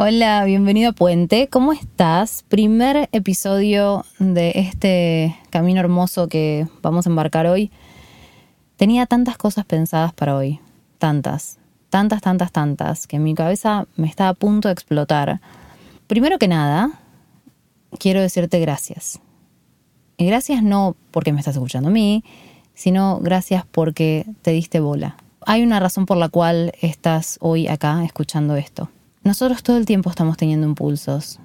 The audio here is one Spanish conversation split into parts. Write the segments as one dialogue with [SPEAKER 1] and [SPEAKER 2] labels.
[SPEAKER 1] Hola, bienvenido a Puente. ¿Cómo estás? Primer episodio de este camino hermoso que vamos a embarcar hoy. Tenía tantas cosas pensadas para hoy. Tantas, tantas, tantas, tantas, que mi cabeza me está a punto de explotar. Primero que nada, quiero decirte gracias. Y gracias no porque me estás escuchando a mí, sino gracias porque te diste bola. Hay una razón por la cual estás hoy acá escuchando esto. Nosotros todo el tiempo estamos teniendo impulsos,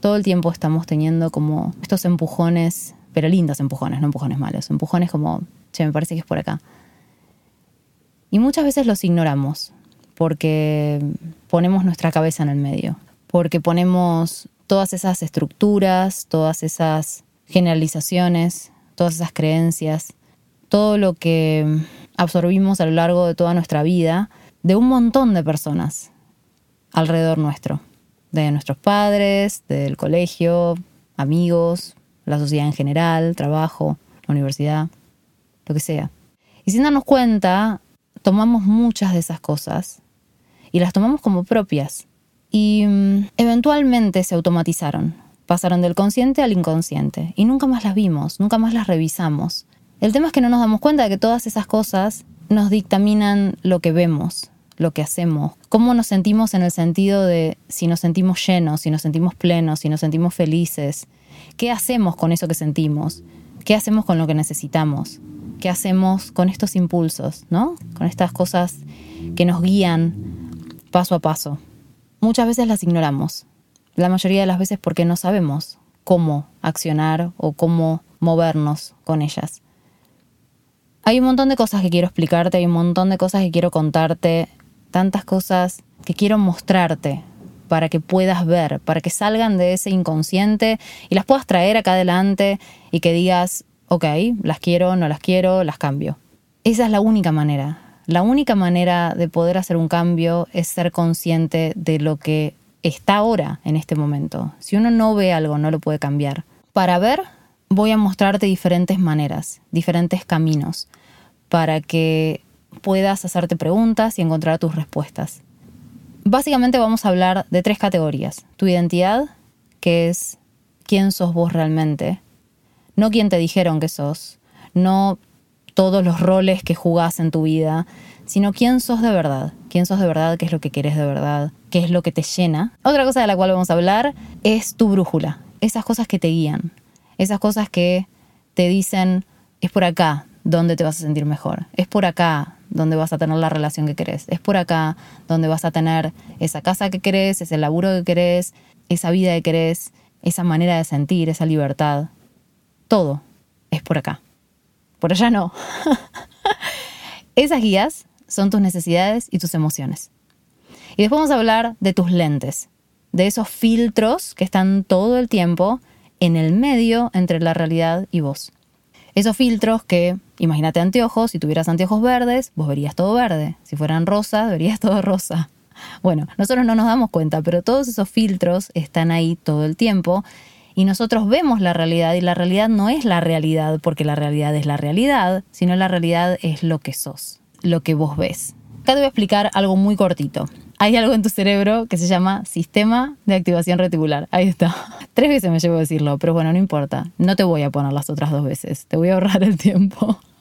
[SPEAKER 1] todo el tiempo estamos teniendo como estos empujones, pero lindos empujones, no empujones malos, empujones como, che, me parece que es por acá. Y muchas veces los ignoramos porque ponemos nuestra cabeza en el medio, porque ponemos todas esas estructuras, todas esas generalizaciones, todas esas creencias, todo lo que absorbimos a lo largo de toda nuestra vida de un montón de personas alrededor nuestro, de nuestros padres, del colegio, amigos, la sociedad en general, trabajo, la universidad, lo que sea. Y sin darnos cuenta, tomamos muchas de esas cosas y las tomamos como propias. Y mm, eventualmente se automatizaron, pasaron del consciente al inconsciente y nunca más las vimos, nunca más las revisamos. El tema es que no nos damos cuenta de que todas esas cosas nos dictaminan lo que vemos, lo que hacemos, cómo nos sentimos en el sentido de si nos sentimos llenos, si nos sentimos plenos, si nos sentimos felices, qué hacemos con eso que sentimos, qué hacemos con lo que necesitamos, qué hacemos con estos impulsos, ¿no? Con estas cosas que nos guían paso a paso. Muchas veces las ignoramos, la mayoría de las veces porque no sabemos cómo accionar o cómo movernos con ellas. Hay un montón de cosas que quiero explicarte, hay un montón de cosas que quiero contarte tantas cosas que quiero mostrarte para que puedas ver, para que salgan de ese inconsciente y las puedas traer acá adelante y que digas, ok, las quiero, no las quiero, las cambio. Esa es la única manera. La única manera de poder hacer un cambio es ser consciente de lo que está ahora, en este momento. Si uno no ve algo, no lo puede cambiar. Para ver, voy a mostrarte diferentes maneras, diferentes caminos, para que puedas hacerte preguntas y encontrar tus respuestas. Básicamente vamos a hablar de tres categorías. Tu identidad, que es quién sos vos realmente, no quién te dijeron que sos, no todos los roles que jugás en tu vida, sino quién sos de verdad, quién sos de verdad, qué es lo que querés de verdad, qué es lo que te llena. Otra cosa de la cual vamos a hablar es tu brújula, esas cosas que te guían, esas cosas que te dicen, es por acá donde te vas a sentir mejor, es por acá donde vas a tener la relación que querés. Es por acá donde vas a tener esa casa que querés, ese laburo que querés, esa vida que querés, esa manera de sentir, esa libertad. Todo es por acá. Por allá no. Esas guías son tus necesidades y tus emociones. Y después vamos a hablar de tus lentes, de esos filtros que están todo el tiempo en el medio entre la realidad y vos. Esos filtros que, imagínate anteojos, si tuvieras anteojos verdes, vos verías todo verde. Si fueran rosas, verías todo rosa. Bueno, nosotros no nos damos cuenta, pero todos esos filtros están ahí todo el tiempo y nosotros vemos la realidad y la realidad no es la realidad porque la realidad es la realidad, sino la realidad es lo que sos, lo que vos ves. Acá te voy a explicar algo muy cortito hay algo en tu cerebro que se llama sistema de activación reticular. Ahí está. Tres veces me llevo a decirlo, pero bueno, no importa. No te voy a poner las otras dos veces. Te voy a ahorrar el tiempo.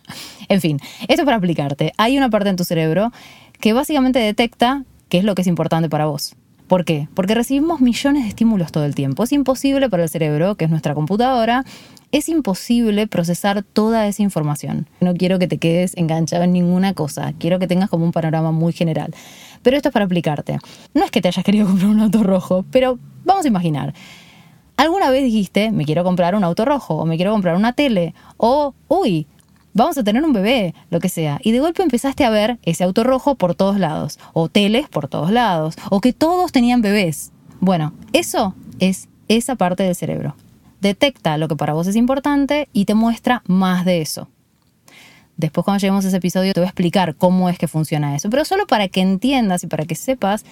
[SPEAKER 1] En fin, esto es para aplicarte. Hay una parte en tu cerebro que básicamente detecta qué es lo que es importante para vos. ¿Por qué? Porque recibimos millones de estímulos todo el tiempo. Es imposible para el cerebro, que es nuestra computadora, es imposible procesar toda esa información. No quiero que te quedes enganchado en ninguna cosa, quiero que tengas como un panorama muy general. Pero esto es para aplicarte. No es que te hayas querido comprar un auto rojo, pero vamos a imaginar. ¿Alguna vez dijiste, me quiero comprar un auto rojo, o me quiero comprar una tele, o, uy, vamos a tener un bebé, lo que sea. Y de golpe empezaste a ver ese auto rojo por todos lados, o teles por todos lados, o que todos tenían bebés. Bueno, eso es esa parte del cerebro detecta lo que para vos es importante y te muestra más de eso. Después cuando lleguemos a ese episodio te voy a explicar cómo es que funciona eso, pero solo para que entiendas y para que sepas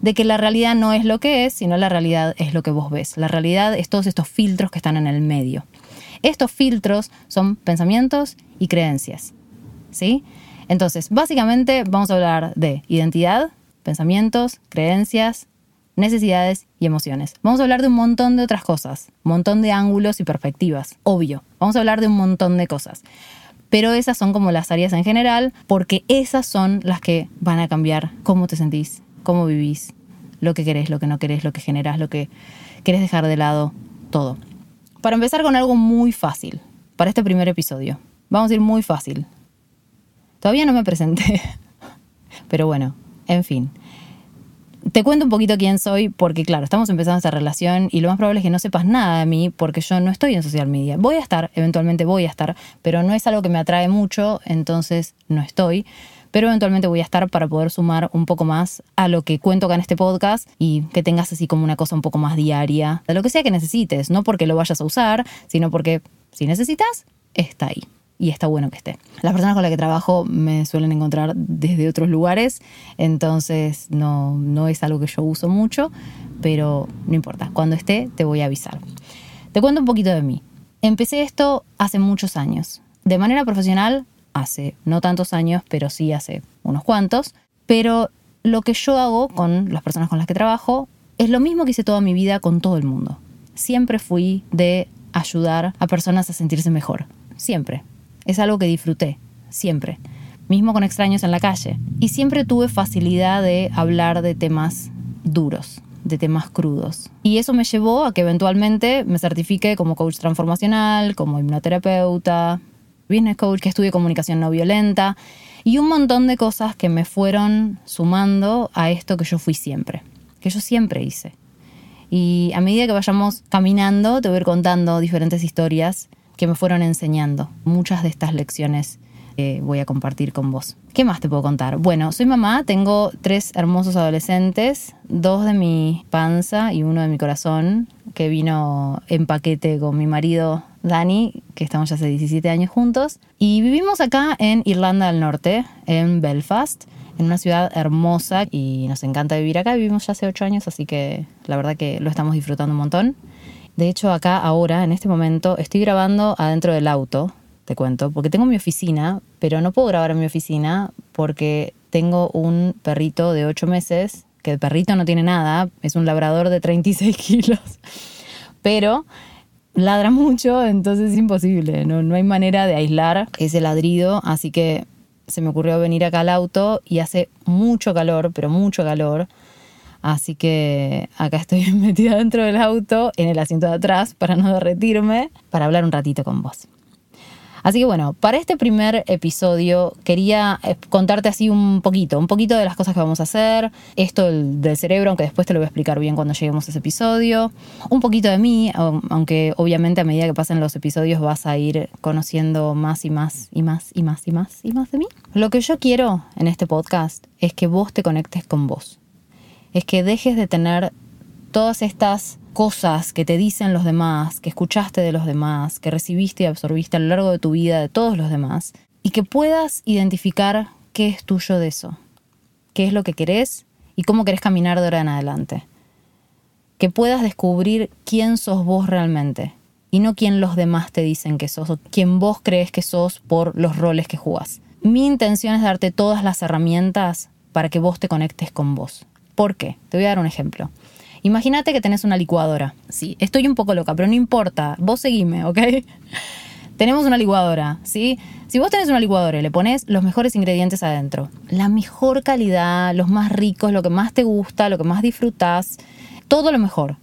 [SPEAKER 1] de que la realidad no es lo que es, sino la realidad es lo que vos ves. La realidad es todos estos filtros que están en el medio. Estos filtros son pensamientos y creencias. ¿Sí? Entonces, básicamente vamos a hablar de identidad, pensamientos, creencias, necesidades y emociones. Vamos a hablar de un montón de otras cosas, un montón de ángulos y perspectivas, obvio. Vamos a hablar de un montón de cosas. Pero esas son como las áreas en general, porque esas son las que van a cambiar cómo te sentís, cómo vivís, lo que querés, lo que no querés, lo que generás, lo que querés dejar de lado, todo. Para empezar con algo muy fácil, para este primer episodio. Vamos a ir muy fácil. Todavía no me presenté. Pero bueno, en fin. Te cuento un poquito quién soy porque, claro, estamos empezando esta relación y lo más probable es que no sepas nada de mí porque yo no estoy en social media. Voy a estar, eventualmente voy a estar, pero no es algo que me atrae mucho, entonces no estoy. Pero eventualmente voy a estar para poder sumar un poco más a lo que cuento acá en este podcast y que tengas así como una cosa un poco más diaria, de lo que sea que necesites, no porque lo vayas a usar, sino porque si necesitas, está ahí y está bueno que esté. Las personas con las que trabajo me suelen encontrar desde otros lugares, entonces no, no es algo que yo uso mucho, pero no importa, cuando esté te voy a avisar. Te cuento un poquito de mí. Empecé esto hace muchos años. De manera profesional, hace no tantos años, pero sí hace unos cuantos. Pero lo que yo hago con las personas con las que trabajo es lo mismo que hice toda mi vida con todo el mundo. Siempre fui de ayudar a personas a sentirse mejor. Siempre es algo que disfruté, siempre, mismo con extraños en la calle. Y siempre tuve facilidad de hablar de temas duros, de temas crudos. Y eso me llevó a que eventualmente me certifique como coach transformacional, como hipnoterapeuta, business coach, que estudie comunicación no violenta y un montón de cosas que me fueron sumando a esto que yo fui siempre, que yo siempre hice. Y a medida que vayamos caminando, te voy a ir contando diferentes historias que me fueron enseñando. Muchas de estas lecciones eh, voy a compartir con vos. ¿Qué más te puedo contar? Bueno, soy mamá, tengo tres hermosos adolescentes, dos de mi panza y uno de mi corazón, que vino en paquete con mi marido Dani, que estamos ya hace 17 años juntos. Y vivimos acá en Irlanda del Norte, en Belfast, en una ciudad hermosa y nos encanta vivir acá. Vivimos ya hace 8 años, así que la verdad que lo estamos disfrutando un montón. De hecho, acá ahora, en este momento, estoy grabando adentro del auto, te cuento, porque tengo mi oficina, pero no puedo grabar en mi oficina porque tengo un perrito de 8 meses, que el perrito no tiene nada, es un labrador de 36 kilos, pero ladra mucho, entonces es imposible, no, no hay manera de aislar ese ladrido, así que se me ocurrió venir acá al auto y hace mucho calor, pero mucho calor. Así que acá estoy metida dentro del auto, en el asiento de atrás, para no derretirme, para hablar un ratito con vos. Así que bueno, para este primer episodio quería eh, contarte así un poquito, un poquito de las cosas que vamos a hacer, esto del, cerebro, aunque después te lo voy a explicar bien cuando lleguemos a ese episodio, un poquito de mí, aunque obviamente a medida que pasen los episodios vas a ir conociendo más y más y más y más y más y más de mí. Lo que yo quiero en este podcast es que vos te conectes con vos es que dejes de tener todas estas cosas que te dicen los demás, que escuchaste de los demás, que recibiste y absorbiste a lo largo de tu vida de todos los demás, y que puedas identificar qué es tuyo de eso, qué es lo que querés y cómo querés caminar de ahora en adelante. Que puedas descubrir quién sos vos realmente y no quién los demás te dicen que sos o quién vos crees que sos por los roles que jugás. Mi intención es darte todas las herramientas para que vos te conectes con vos. ¿Por qué? Te voy a dar un ejemplo. Imagínate que tenés una licuadora. Sí, estoy un poco loca, pero no importa. Vos seguime, ¿ok? tenemos una licuadora, ¿sí? Si vos tenés una licuadora y le pones los mejores ingredientes adentro, la mejor calidad, los más ricos, lo que más te gusta, lo que más disfrutás, todo lo mejor.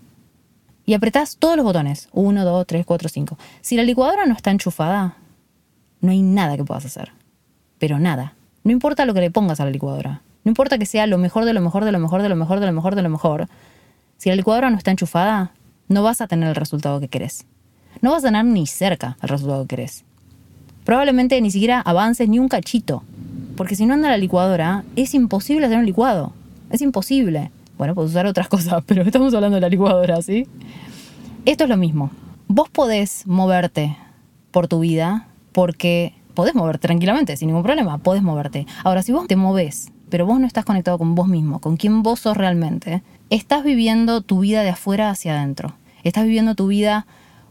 [SPEAKER 1] Y apretás todos los botones. Uno, dos, tres, cuatro, cinco. Si la licuadora no está enchufada, no hay nada que puedas hacer. Pero nada. No importa lo que le pongas a la licuadora. No importa que sea lo mejor de lo mejor de lo mejor de lo mejor de lo mejor de lo mejor. Si la licuadora no está enchufada, no vas a tener el resultado que querés. No vas a tener ni cerca el resultado que querés. Probablemente ni siquiera avances ni un cachito. Porque si no anda la licuadora, es imposible hacer un licuado. Es imposible. Bueno, puedes usar otras cosas, pero estamos hablando de la licuadora, ¿sí? Esto es lo mismo. Vos podés moverte por tu vida porque podés moverte tranquilamente, sin ningún problema, podés moverte. Ahora, si vos te moves pero vos no estás conectado con vos mismo, con quién vos sos realmente, estás viviendo tu vida de afuera hacia adentro. Estás viviendo tu vida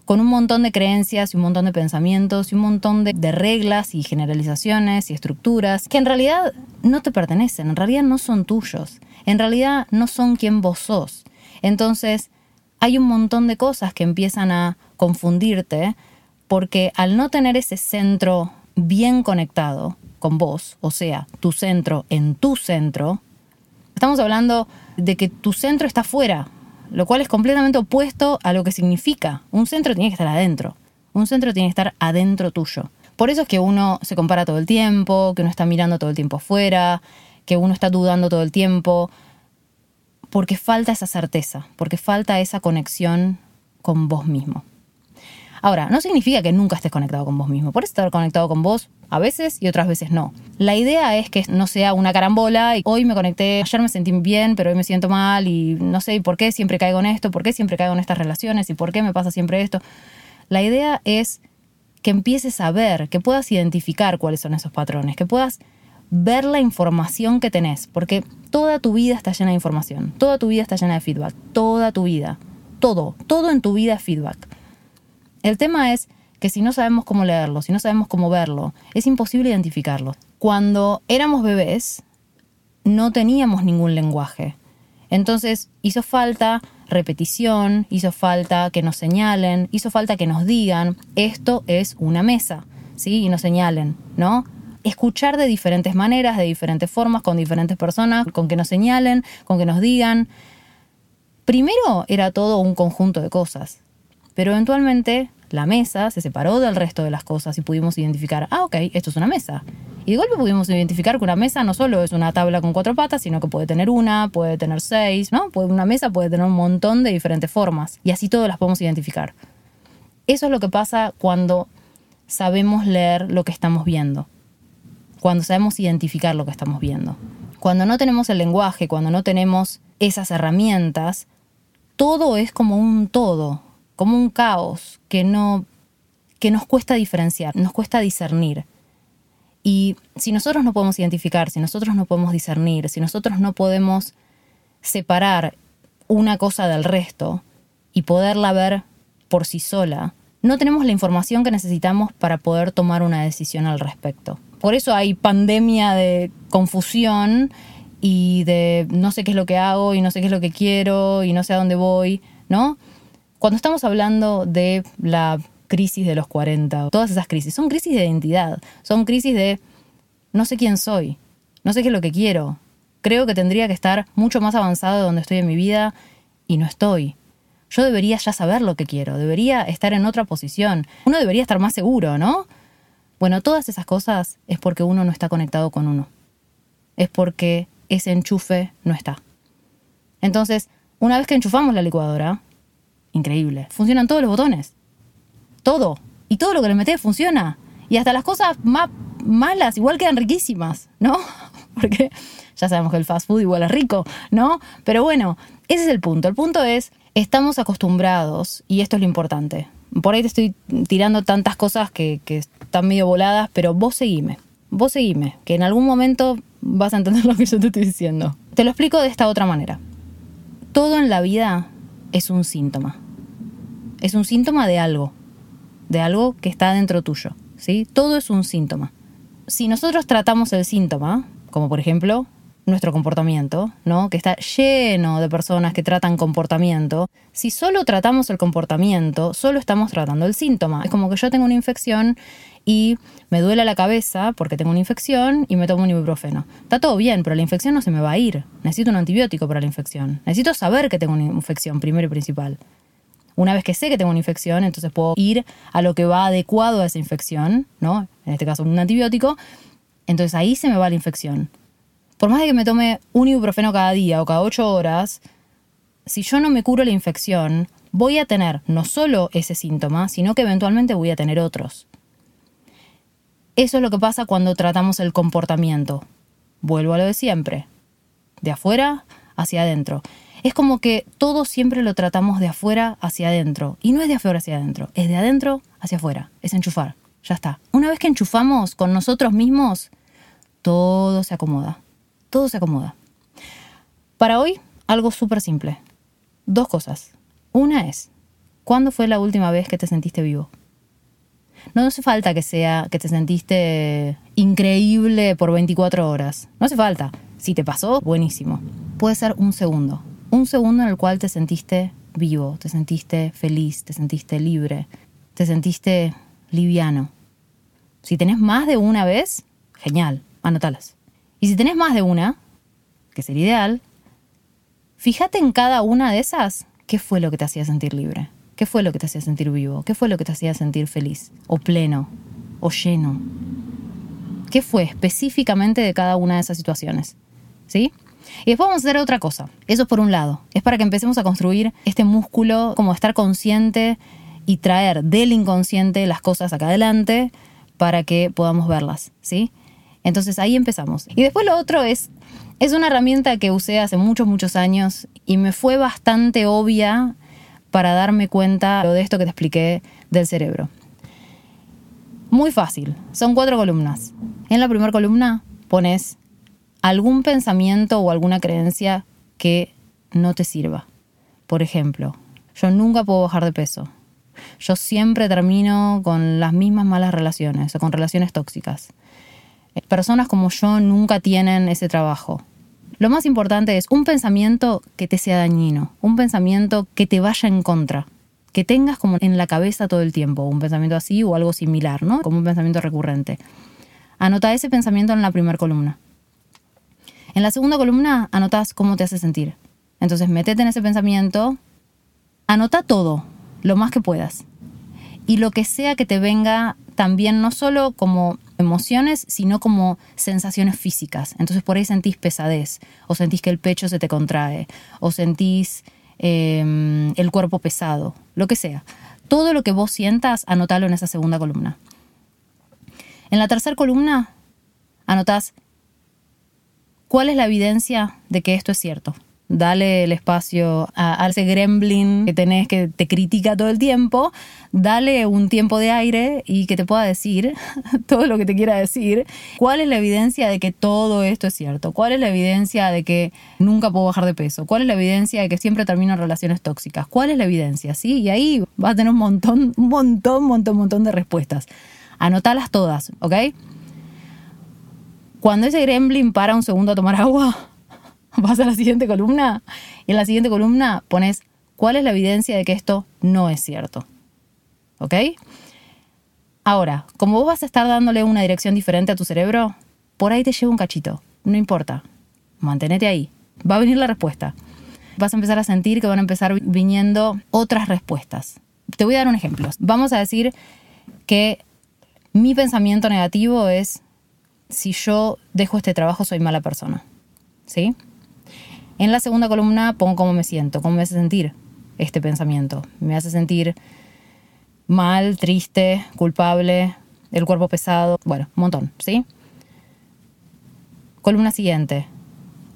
[SPEAKER 1] con un montón de creencias y un montón de pensamientos y un montón de, de, reglas y generalizaciones y estructuras que en realidad no te pertenecen, en realidad no son tuyos, en realidad no son quien vos sos. Entonces, hay un montón de cosas que empiezan a confundirte porque al no tener ese centro bien conectado con vos, o sea, tu centro en tu centro, estamos hablando de que tu centro está fuera, lo cual es completamente opuesto a lo que significa. Un centro tiene que estar adentro, un centro tiene que estar adentro tuyo. Por eso es que uno se compara todo el tiempo, que uno está mirando todo el tiempo afuera, que uno está dudando todo el tiempo, porque falta esa certeza, porque falta esa conexión con vos mismo. Ahora, no significa que nunca estés conectado con vos mismo. Puedes estar conectado con vos a veces y otras veces no. La idea es que no sea una carambola y hoy me conecté, ayer me sentí bien, pero hoy me siento mal y no sé por qué siempre caigo en esto, por qué siempre caigo en estas relaciones y por qué me pasa siempre esto. La idea es que empieces a ver, que puedas identificar cuáles son esos patrones, que puedas ver la información que tenés, porque toda tu vida está llena de información, toda tu vida está llena de feedback, toda tu vida, todo, todo en tu vida es feedback. El tema es que si no sabemos cómo leerlo, si no sabemos cómo verlo, es imposible identificarlo. Cuando éramos bebés, no teníamos ningún lenguaje. Entonces hizo falta repetición, hizo falta que nos señalen, hizo falta que nos digan, esto es una mesa, ¿sí? Y nos señalen, ¿no? escuchar de diferentes maneras, de diferentes formas, con diferentes personas, con que nos señalen, con que nos digan. Primero era todo un conjunto de cosas, pero eventualmente la mesa se separó del resto de las cosas y pudimos identificar, ah, ok, esto es una mesa. Y de golpe pudimos identificar que una mesa no solo es una tabla con cuatro patas, sino que puede tener una, puede tener seis, ¿no? Una mesa puede tener un montón de diferentes formas y así todas las podemos identificar. Eso es lo que pasa cuando sabemos leer lo que estamos viendo cuando sabemos identificar lo que estamos viendo. Cuando no tenemos el lenguaje, cuando no tenemos esas herramientas, todo es como un todo, como un caos que no que nos cuesta diferenciar, nos cuesta discernir. Y si nosotros no podemos identificar, si nosotros no podemos discernir, si nosotros no podemos separar una cosa del resto y poderla ver por sí sola, no tenemos la información que necesitamos para poder tomar una decisión al respecto. Por eso hay pandemia de confusión y de no sé qué es lo que hago y no sé qué es lo que quiero y no sé a dónde voy, ¿no? Cuando estamos hablando de la crisis de los 40, todas esas crisis, son crisis de identidad, son crisis de no sé quién soy, no sé qué es lo que quiero, creo que tendría que estar mucho más avanzado de donde estoy en mi vida y no estoy. Yo debería ya saber lo que quiero, debería estar en otra posición, uno debería estar más seguro, ¿no? Bueno, todas esas cosas es porque uno no está conectado con uno. Es porque ese enchufe no está. Entonces, una vez que enchufamos la licuadora, increíble, funcionan todos los botones. Todo. Y todo lo que le metes funciona. Y hasta las cosas más malas igual quedan riquísimas, ¿no? Porque ya sabemos que el fast food igual es rico, ¿no? Pero bueno, ese es el punto. El punto es, estamos acostumbrados, y esto es lo importante, por ahí te estoy tirando tantas cosas que, están medio voladas, pero vos seguime, vos seguime, que en algún momento vas a entender lo que yo te estoy diciendo. Te lo explico de esta otra manera. Todo en la vida es un síntoma. Es un síntoma de algo, de algo que está dentro tuyo, ¿sí? Todo es un síntoma. Si nosotros tratamos el síntoma, como por ejemplo nuestro comportamiento, ¿no? Que está lleno de personas que tratan comportamiento. Si solo tratamos el comportamiento, solo estamos tratando el síntoma. Es como que yo tengo una infección y me duele la cabeza porque tengo una infección y me tomo un ibuprofeno. Está todo bien, pero la infección no se me va a ir. Necesito un antibiótico para la infección. Necesito saber que tengo una infección, primero y principal. Una vez que sé que tengo una infección, entonces puedo ir a lo que va adecuado a esa infección, ¿no? En este caso un antibiótico. Entonces ahí se me va la infección por más de que me tome un ibuprofeno cada día o cada ocho horas, si yo no me curo la infección, voy a tener no solo ese síntoma, sino que eventualmente voy a tener otros. Eso es lo que pasa cuando tratamos el comportamiento. Vuelvo a lo de siempre. De afuera hacia adentro. Es como que todo siempre lo tratamos de afuera hacia adentro. Y no es de afuera hacia adentro, es de adentro hacia afuera. Es enchufar. Ya está. Una vez que enchufamos con nosotros mismos, todo se acomoda todo se acomoda. Para hoy, algo súper simple. Dos cosas. Una es, ¿cuándo fue la última vez que te sentiste vivo? No hace falta que sea que te sentiste increíble por 24 horas. No hace falta. Si te pasó, buenísimo. Puede ser un segundo. Un segundo en el cual te sentiste vivo, te sentiste feliz, te sentiste libre, te sentiste liviano. Si tenés más de una vez, genial, anotalas. Y si tenés más de una, que sería ideal, fíjate en cada una de esas qué fue lo que te hacía sentir libre, qué fue lo que te hacía sentir vivo, qué fue lo que te hacía sentir feliz, o pleno, o lleno. ¿Qué fue específicamente de cada una de esas situaciones? ¿Sí? Y después vamos a hacer otra cosa. Eso es por un lado. Es para que empecemos a construir este músculo, como estar consciente y traer del inconsciente las cosas acá adelante para que podamos verlas, ¿sí? Entonces ahí empezamos. Y después lo otro es, es una herramienta que usé hace muchos, muchos años y me fue bastante obvia para darme cuenta de esto que te expliqué del cerebro. Muy fácil, son cuatro columnas. En la primera columna pones algún pensamiento o alguna creencia que no te sirva. Por ejemplo, yo nunca puedo bajar de peso. Yo siempre termino con las mismas malas relaciones o con relaciones tóxicas. Personas como yo nunca tienen ese trabajo. Lo más importante es un pensamiento que te sea dañino, un pensamiento que te vaya en contra, que tengas como en la cabeza todo el tiempo, un pensamiento así o algo similar, ¿no? Como un pensamiento recurrente. Anota ese pensamiento en la primera columna. En la segunda columna anotas cómo te hace sentir. Entonces, métete en ese pensamiento, anota todo, lo más que puedas. Y lo que sea que te venga también, no solo como emociones, sino como sensaciones físicas. Entonces, por ahí sentís pesadez, o sentís que el pecho se te contrae, o sentís em, el cuerpo pesado, lo que sea. Todo lo que vos sientas, anotalo en esa segunda columna. En la tercera columna, anotás ¿Cuál es la evidencia de que esto es cierto? Dale el espacio a, ese gremlin que tenés que te critica todo el tiempo, dale un tiempo de aire y que te pueda decir todo lo que te quiera decir. ¿Cuál es la evidencia de que todo esto es cierto? ¿Cuál es la evidencia de que nunca puedo bajar de peso? ¿Cuál es la evidencia de que siempre termino en relaciones tóxicas? ¿Cuál es la evidencia? ¿Sí? Y ahí vas a tener un montón, un montón, montón, montón de respuestas. Anotalas todas, ¿ok? Cuando ese gremlin para un segundo a tomar agua, vas a la siguiente columna y en la siguiente columna pones cuál es la evidencia de que esto no es cierto. ¿Ok? Ahora, como vos vas a estar dándole una dirección diferente a tu cerebro, por ahí te lleva un cachito. No importa. Mantenete ahí. Va a venir la respuesta. Vas a empezar a sentir que van a empezar viniendo otras respuestas. Te voy a dar un ejemplo. Vamos a decir que mi pensamiento negativo es si yo dejo este trabajo soy mala persona. ¿Sí? En la segunda columna pongo cómo me siento, cómo me hace sentir este pensamiento. Me hace sentir mal, triste, culpable, el cuerpo pesado, bueno, un montón, ¿sí? Columna siguiente.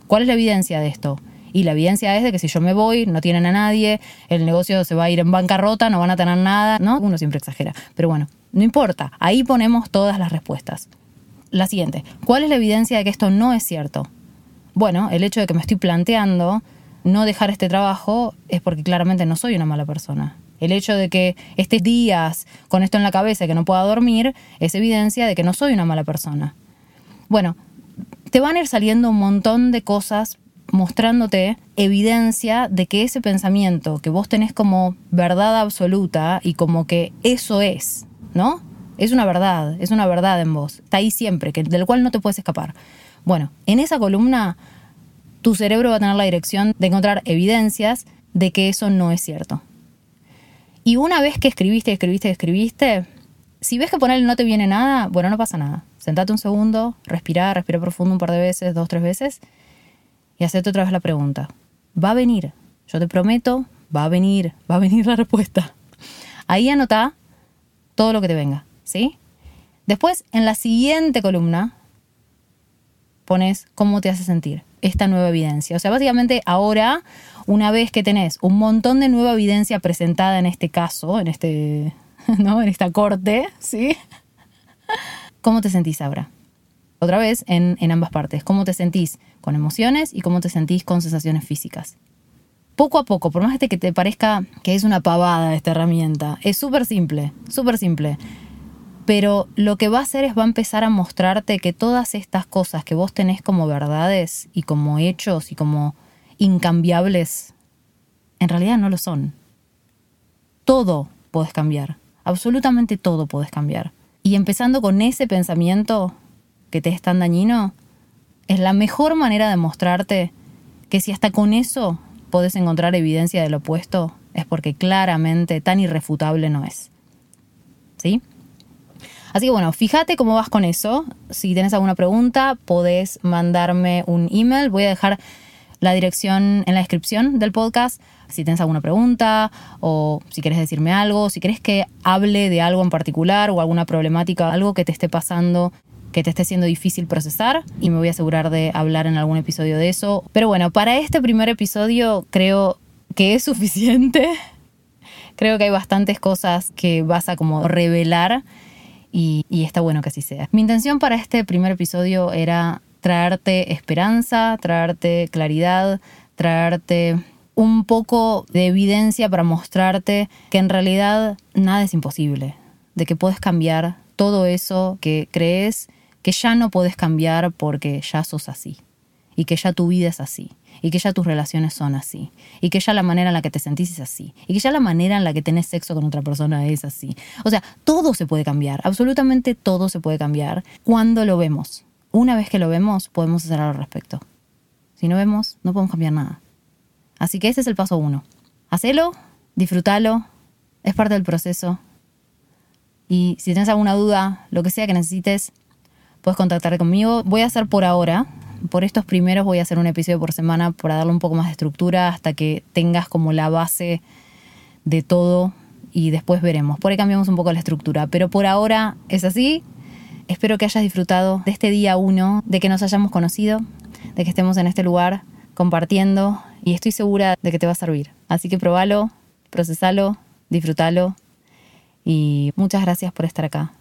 [SPEAKER 1] ¿Cuál es la evidencia de esto? Y la evidencia es de que si yo me voy, no tienen a nadie, el negocio se va a ir en bancarrota, no van a tener nada, ¿no? Uno siempre exagera. Pero bueno, no importa, ahí ponemos todas las respuestas la siguiente. ¿Cuál es la evidencia de que esto no es cierto? Bueno, el hecho de que me estoy planteando no dejar este trabajo es porque claramente no soy una mala persona. El hecho de que estés días con esto en la cabeza y que no pueda dormir es evidencia de que no soy una mala persona. Bueno, te van a ir saliendo un montón de cosas mostrándote evidencia de que ese pensamiento que vos tenés como verdad absoluta y como que eso es, ¿no? Es una verdad, es una verdad en vos. Está ahí siempre, que, del cual no te puedes escapar. Bueno, en esa columna tu cerebro va a tener la dirección de encontrar evidencias de que eso no es cierto. Y una vez que escribiste, escribiste, escribiste, si ves que ponerle no te viene nada, bueno, no pasa nada. Sentate un segundo, respira, respira profundo un par de veces, dos, tres veces, y hacerte otra vez la pregunta. Va a venir, yo te prometo, va a venir, va a venir la respuesta. Ahí anota todo lo que te venga. ¿Sí? Después, en la siguiente columna, pones cómo te hace sentir esta nueva evidencia. O sea, básicamente ahora, una vez que tenés un montón de nueva evidencia presentada en este caso, en este, ¿no? En esta corte, ¿sí? ¿Cómo te sentís ahora? Otra vez, en, en ambas partes. ¿Cómo te sentís con emociones y cómo te sentís con sensaciones físicas? Poco a poco, por más que te parezca que es una pavada esta herramienta, es súper simple, súper simple pero lo que va a hacer es va a empezar a mostrarte que todas estas cosas que vos tenés como verdades y como hechos y como incambiables, en realidad no lo son. Todo puedes cambiar, absolutamente todo puedes cambiar. Y empezando con ese pensamiento que te es tan dañino, es la mejor manera de mostrarte que si hasta con eso podés encontrar evidencia del opuesto, es porque claramente tan irrefutable no es. ¿Sí? Así que bueno, fíjate cómo vas con eso. Si tienes alguna pregunta, podés mandarme un email. Voy a dejar la dirección en la descripción del podcast. Si tienes alguna pregunta o si quieres decirme algo, si quieres que hable de algo en particular o alguna problemática, algo que te esté pasando que te esté siendo difícil procesar y me voy a asegurar de hablar en algún episodio de eso. Pero bueno, para este primer episodio creo que es suficiente. Creo que hay bastantes cosas que vas a como revelar y, está bueno que así sea. Mi intención para este primer episodio era traerte esperanza, traerte claridad, traerte un poco de evidencia para mostrarte que en realidad nada es imposible, de que puedes cambiar todo eso que crees que ya no puedes cambiar porque ya sos así, y que ya tu vida es así, y que ya tus relaciones son así, y que ya la manera en la que te sentís es así, y que ya la manera en la que tenés sexo con otra persona es así. O sea, todo se puede cambiar, absolutamente todo se puede cambiar cuando lo vemos. Una vez que lo vemos, podemos hacer algo al respecto. Si no vemos, no podemos cambiar nada. Así que ese es el paso uno. Hacelo, disfrútalo, es parte del proceso. Y si tienes alguna duda, lo que sea que necesites, puedes contactarte conmigo. Voy a hacer por ahora, por estos primeros voy a hacer un episodio por semana para darle un poco más de estructura hasta que tengas como la base de todo y después veremos. Por ahí cambiamos un poco la estructura, pero por ahora es así. Espero que hayas disfrutado de este día uno, de que nos hayamos conocido, de que estemos en este lugar compartiendo y estoy segura de que te va a servir. Así que probalo, procesalo, disfrútalo y muchas gracias por estar acá.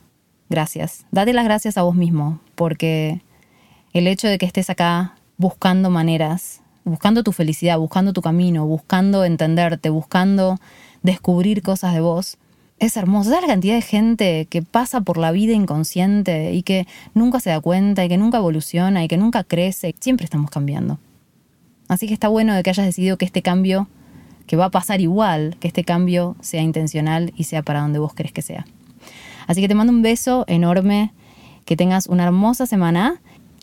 [SPEAKER 1] Gracias. Date las gracias a vos mismo, porque el hecho de que estés acá buscando maneras, buscando tu felicidad, buscando tu camino, buscando entenderte, buscando descubrir cosas de vos, es hermoso. ¿Sabes la cantidad de gente que pasa por la vida inconsciente y que nunca se da cuenta y que nunca evoluciona y que nunca crece? Siempre estamos cambiando. Así que está bueno de que hayas decidido que este cambio, que va a pasar igual, que este cambio sea intencional y sea para donde vos crees que sea. Así que te mando un beso enorme, que tengas una hermosa semana.